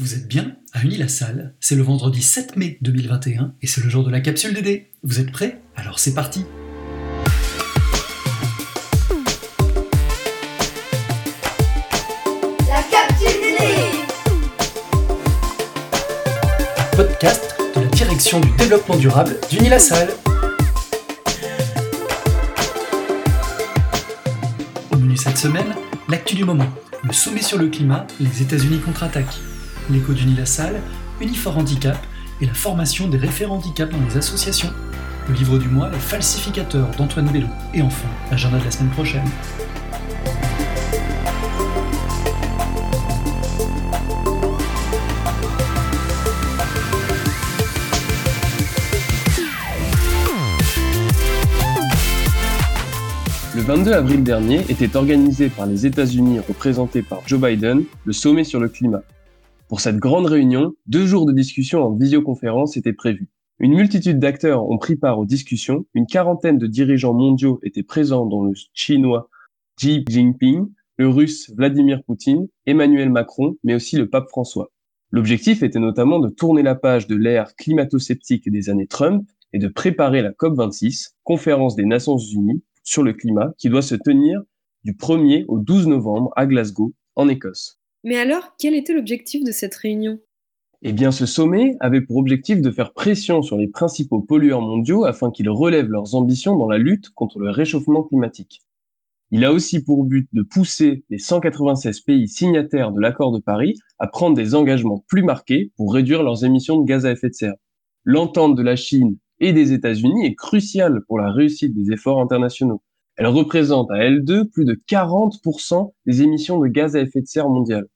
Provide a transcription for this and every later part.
Vous êtes bien à Uni-la-Salle, c'est le vendredi 7 mai 2021 et c'est le jour de la capsule DD. Vous êtes prêts? Alors c'est parti! La capsule DD Podcast de la direction du développement durable d'Uni-la-Salle. Au menu cette semaine, l'actu du moment, le sommet sur le climat, les États-Unis contre-attaquent l'écho d'Uni-la-Salle, Unifor Handicap et la formation des référents handicap dans les associations. Le livre du mois, Les falsificateurs d'Antoine Bello. Et enfin, l'agenda de la semaine prochaine. Le 22 avril dernier était organisé par les États-Unis représentés par Joe Biden le sommet sur le climat. Pour cette grande réunion, deux jours de discussion en visioconférence étaient prévus. Une multitude d'acteurs ont pris part aux discussions, une quarantaine de dirigeants mondiaux étaient présents dont le chinois Xi Jinping, le russe Vladimir Poutine, Emmanuel Macron, mais aussi le pape François. L'objectif était notamment de tourner la page de l'ère climato-sceptique des années Trump et de préparer la COP26, conférence des Nations Unies sur le climat, qui doit se tenir du 1er au 12 novembre à Glasgow, en Écosse. Mais alors, quel était l'objectif de cette réunion? Eh bien, ce sommet avait pour objectif de faire pression sur les principaux pollueurs mondiaux afin qu'ils relèvent leurs ambitions dans la lutte contre le réchauffement climatique. Il a aussi pour but de pousser les 196 pays signataires de l'accord de Paris à prendre des engagements plus marqués pour réduire leurs émissions de gaz à effet de serre. L'entente de la Chine et des États-Unis est cruciale pour la réussite des efforts internationaux. Elle représente à elle deux plus de 40% des émissions de gaz à effet de serre mondiales.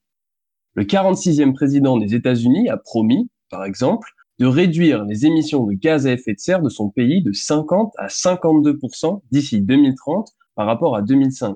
Le 46e président des États-Unis a promis, par exemple, de réduire les émissions de gaz à effet de serre de son pays de 50 à 52% d'ici 2030 par rapport à 2005.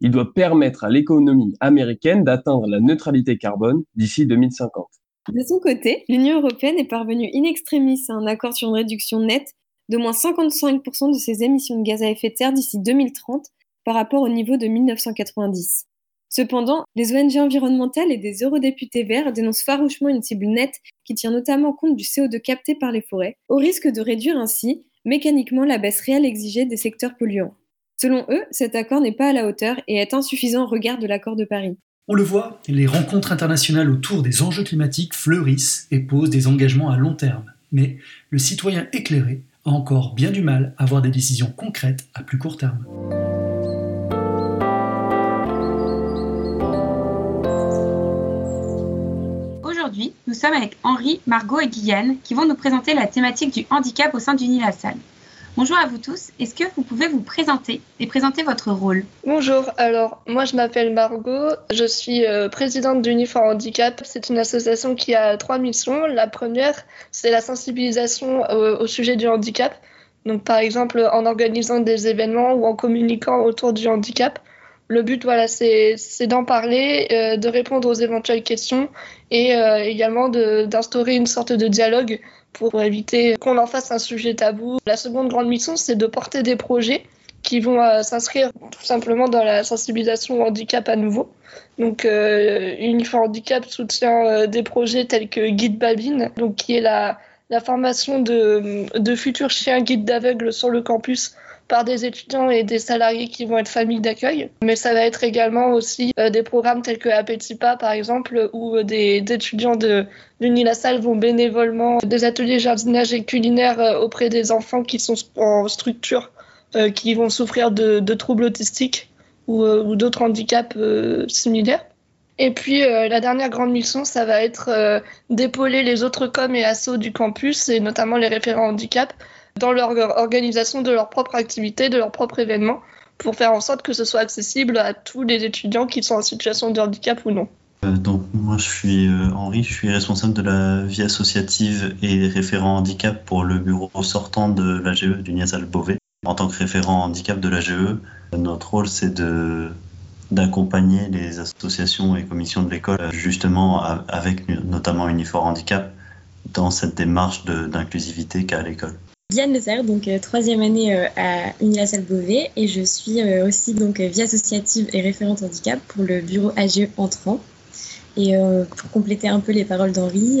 Il doit permettre à l'économie américaine d'atteindre la neutralité carbone d'ici 2050. De son côté, l'Union européenne est parvenue in extremis à un accord sur une réduction nette de moins 55% de ses émissions de gaz à effet de serre d'ici 2030 par rapport au niveau de 1990. Cependant, les ONG environnementales et des eurodéputés verts dénoncent farouchement une cible nette qui tient notamment compte du CO2 capté par les forêts, au risque de réduire ainsi mécaniquement la baisse réelle exigée des secteurs polluants. Selon eux, cet accord n'est pas à la hauteur et est insuffisant au regard de l'accord de Paris. On le voit, les rencontres internationales autour des enjeux climatiques fleurissent et posent des engagements à long terme. Mais le citoyen éclairé a encore bien du mal à avoir des décisions concrètes à plus court terme. Aujourd'hui, nous sommes avec Henri, Margot et Guyane qui vont nous présenter la thématique du handicap au sein d'Unilassal. Bonjour à vous tous. Est-ce que vous pouvez vous présenter et présenter votre rôle? Bonjour. Alors, moi, je m'appelle Margot. Je suis euh, présidente d'Uniform Handicap. C'est une association qui a trois missions. La première, c'est la sensibilisation au, au sujet du handicap. Donc, par exemple, en organisant des événements ou en communiquant autour du handicap. Le but, voilà, c'est d'en parler, euh, de répondre aux éventuelles questions et euh, également d'instaurer une sorte de dialogue pour éviter qu'on en fasse un sujet tabou. La seconde grande mission, c'est de porter des projets qui vont euh, s'inscrire tout simplement dans la sensibilisation au handicap à nouveau. Donc, euh, Uniform Handicap soutient euh, des projets tels que Guide Babine, donc qui est la, la formation de, futurs chiens guides d'aveugles sur le campus par des étudiants et des salariés qui vont être familles d'accueil. Mais ça va être également aussi euh, des programmes tels que Appetipa, par exemple, où euh, des, étudiants de l'Unilassal vont bénévolement des ateliers jardinage et culinaire euh, auprès des enfants qui sont en structure, qui vont souffrir de, troubles autistiques ou d'autres handicaps similaires. Et puis euh, la dernière grande mission, ça va être euh, d'épauler les autres coms et assos du campus, et notamment les référents handicap, dans leur organisation de leur propre activité, de leur propre événement, pour faire en sorte que ce soit accessible à tous les étudiants qui sont en situation de handicap ou non. Euh, donc moi je suis euh, Henri, je suis responsable de la vie associative et référent handicap pour le bureau sortant de l'AGE du Niazal Beauvais. En tant que référent handicap de l'AGE, notre rôle c'est de d'accompagner les associations et commissions de l'école justement avec notamment Unifor Handicap dans cette démarche d'inclusivité qu'a l'école. Diane Leserre, donc euh, troisième année euh, à Unilassal Beauvais et je suis euh, aussi donc vie associative et référente handicap pour le bureau AGE entrant. Et pour compléter un peu les paroles d'Henri,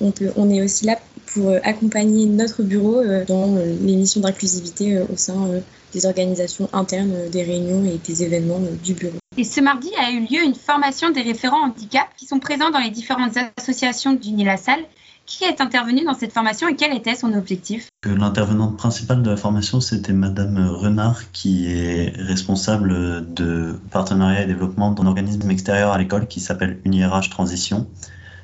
on, on est aussi là pour accompagner notre bureau dans les missions d'inclusivité au sein des organisations internes, des réunions et des événements du bureau. Et ce mardi a eu lieu une formation des référents handicap qui sont présents dans les différentes associations du Nil-la-Salle qui est intervenu dans cette formation et quel était son objectif? L'intervenante principale de la formation, c'était Madame Renard, qui est responsable de partenariat et développement d'un organisme extérieur à l'école qui s'appelle UniRH Transition.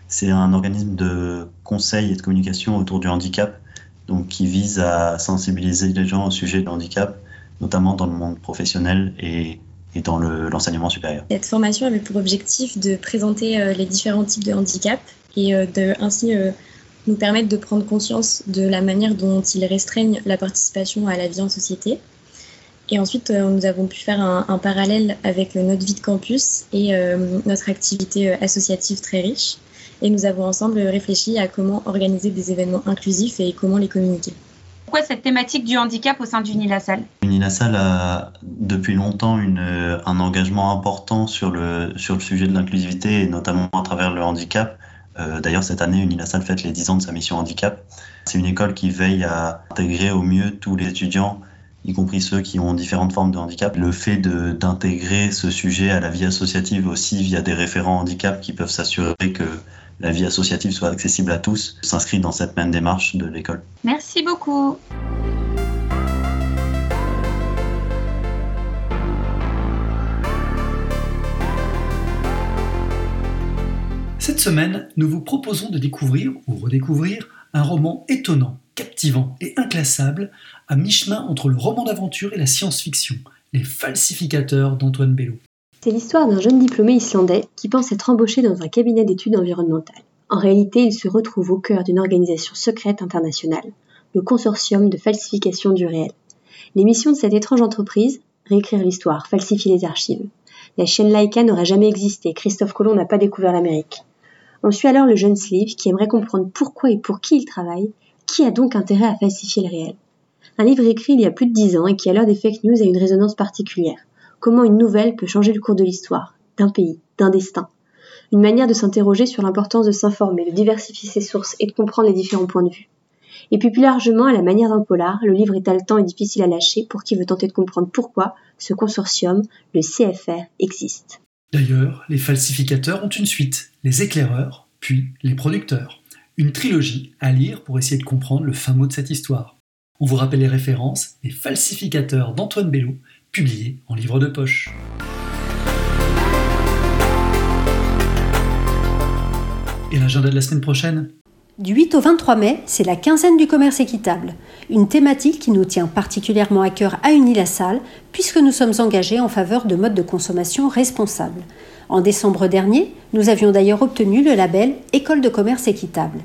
C'est un organisme de conseil et de communication autour du handicap, donc qui vise à sensibiliser les gens au sujet du handicap, notamment dans le monde professionnel et dans l'enseignement supérieur. Cette formation avait pour objectif de présenter euh, les différents types de handicap et euh, de ainsi euh, nous permettre de prendre conscience de la manière dont ils restreignent la participation à la vie en société. Et ensuite, nous avons pu faire un, parallèle avec notre vie de campus et notre activité associative très riche. Et nous avons ensemble réfléchi à comment organiser des événements inclusifs et comment les communiquer. Pourquoi cette thématique du handicap au sein d'Unilassal Unilassal? A depuis longtemps une, un engagement important sur le, sujet de l'inclusivité notamment à travers le handicap. Euh, d'ailleurs, cette année, Unilassal fête les 10 ans de sa mission handicap. C'est une école qui veille à intégrer au mieux tous les étudiants, y compris ceux qui ont différentes formes de handicap. Le fait d'intégrer ce sujet à la vie associative aussi via des référents handicap qui peuvent s'assurer que la vie associative soit accessible à tous s'inscrit dans cette même démarche de l'école. Merci beaucoup. Cette semaine, nous vous proposons de découvrir ou redécouvrir un roman étonnant, captivant et inclassable, à mi-chemin entre le roman d'aventure et la science-fiction, Les falsificateurs d'Antoine Bello. C'est l'histoire d'un jeune diplômé islandais qui pense être embauché dans un cabinet d'études environnementales. En réalité, il se retrouve au cœur d'une organisation secrète internationale, le consortium de falsification du réel. Les missions de cette étrange entreprise Réécrire l'histoire, falsifier les archives. La chaîne Laika n'aurait jamais existé, Christophe Colomb n'a pas découvert l'Amérique. On suit alors le jeune Sleeve qui aimerait comprendre pourquoi et pour qui il travaille, qui a donc intérêt à falsifier le réel. Un livre écrit il y a plus de dix ans et qui à l'heure des fake news a une résonance particulière. Comment une nouvelle peut changer le cours de l'histoire, d'un pays, d'un destin? Une manière de s'interroger sur l'importance de s'informer, de diversifier ses sources et de comprendre les différents points de vue. Et puis plus largement, à la manière d'un polar, le livre est haletant et difficile à lâcher pour qui veut tenter de comprendre pourquoi ce consortium, le CFR, existe. D'ailleurs, les falsificateurs ont une suite, les éclaireurs, puis les producteurs. Une trilogie à lire pour essayer de comprendre le fin mot de cette histoire. On vous rappelle les références Les falsificateurs d'Antoine Bello, publié en livre de poche. Et l'agenda de la semaine prochaine? Du 8 au 23 mai, c'est la quinzaine du commerce équitable, une thématique qui nous tient particulièrement à cœur à Unilassal, puisque nous sommes engagés en faveur de modes de consommation responsables. En décembre dernier, nous avions d'ailleurs obtenu le label École de commerce équitable.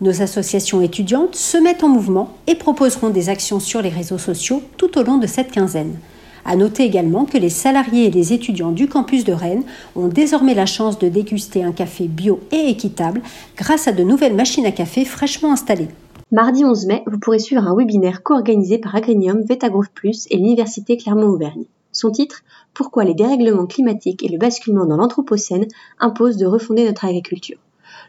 Nos associations étudiantes se mettent en mouvement et proposeront des actions sur les réseaux sociaux tout au long de cette quinzaine. À noter également que les salariés et les étudiants du campus de Rennes ont désormais la chance de déguster un café bio et équitable grâce à de nouvelles machines à café fraîchement installées. Mardi 11 mai, vous pourrez suivre un webinaire co-organisé par Agrenium, Vetagrowth Plus et l'Université Clermont-Auvergne. Son titre Pourquoi les dérèglements climatiques et le basculement dans l'Anthropocène imposent de refonder notre agriculture.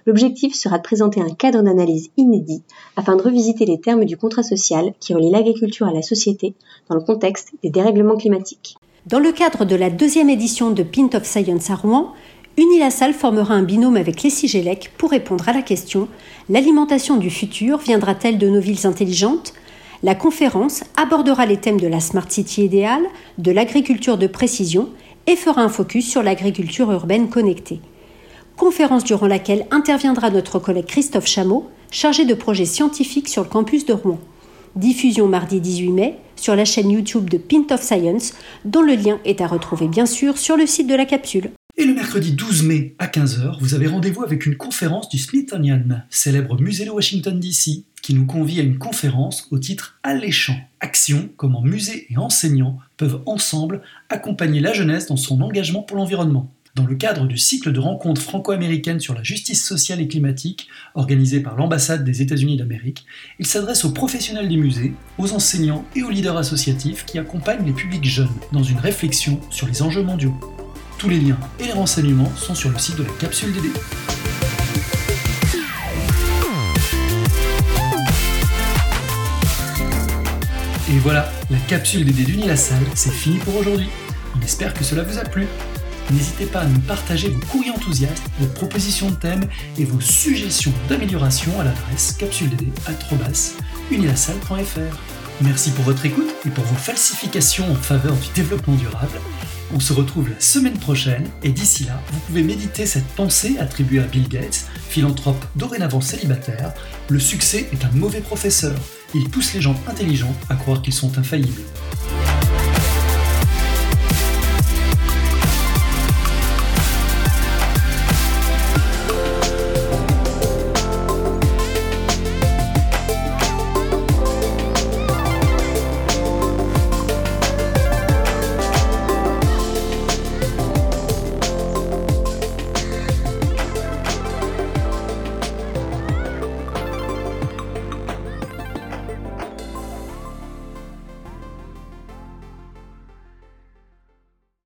L'objectif sera de présenter un cadre d'analyse inédit afin de revisiter les termes du contrat social qui relie l'agriculture à la société dans le contexte des dérèglements climatiques. Dans le cadre de la deuxième édition de Pint of Science à Rouen, Unilassal formera un binôme avec les Sigélec pour répondre à la question L'alimentation du futur viendra-t-elle de nos villes intelligentes? La conférence abordera les thèmes de la Smart City idéale, de l'agriculture de précision et fera un focus sur l'agriculture urbaine connectée conférence durant laquelle interviendra notre collègue Christophe Chameau, chargé de projets scientifiques sur le campus de Rouen. Diffusion mardi 18 mai sur la chaîne YouTube de Pint of Science, dont le lien est à retrouver bien sûr sur le site de la capsule. Et le mercredi 12 mai à 15h, vous avez rendez-vous avec une conférence du Smithsonian, célèbre musée de Washington DC, qui nous convie à une conférence au titre Alléchant Action, comment musées et enseignants peuvent ensemble accompagner la jeunesse dans son engagement pour l'environnement dans le cadre du cycle de rencontres franco-américaines sur la justice sociale et climatique organisé par l'ambassade des États-Unis d'Amérique, il s'adresse aux professionnels des musées, aux enseignants et aux leaders associatifs qui accompagnent les publics jeunes dans une réflexion sur les enjeux mondiaux. Tous les liens et les renseignements sont sur le site de la capsule DD. Et voilà, la capsule DD d'Unilassal, c'est fini pour aujourd'hui. On espère que cela vous a plu. N'hésitez pas à nous partager vos courriers enthousiastes, vos propositions de thèmes et vos suggestions d'amélioration à l'adresse capsuledD.unilassal.fr. Merci pour votre écoute et pour vos falsifications en faveur du développement durable. On se retrouve la semaine prochaine et d'ici là, vous pouvez méditer cette pensée attribuée à Bill Gates, philanthrope dorénavant célibataire. Le succès est un mauvais professeur. Il pousse les gens intelligents à croire qu'ils sont infaillibles.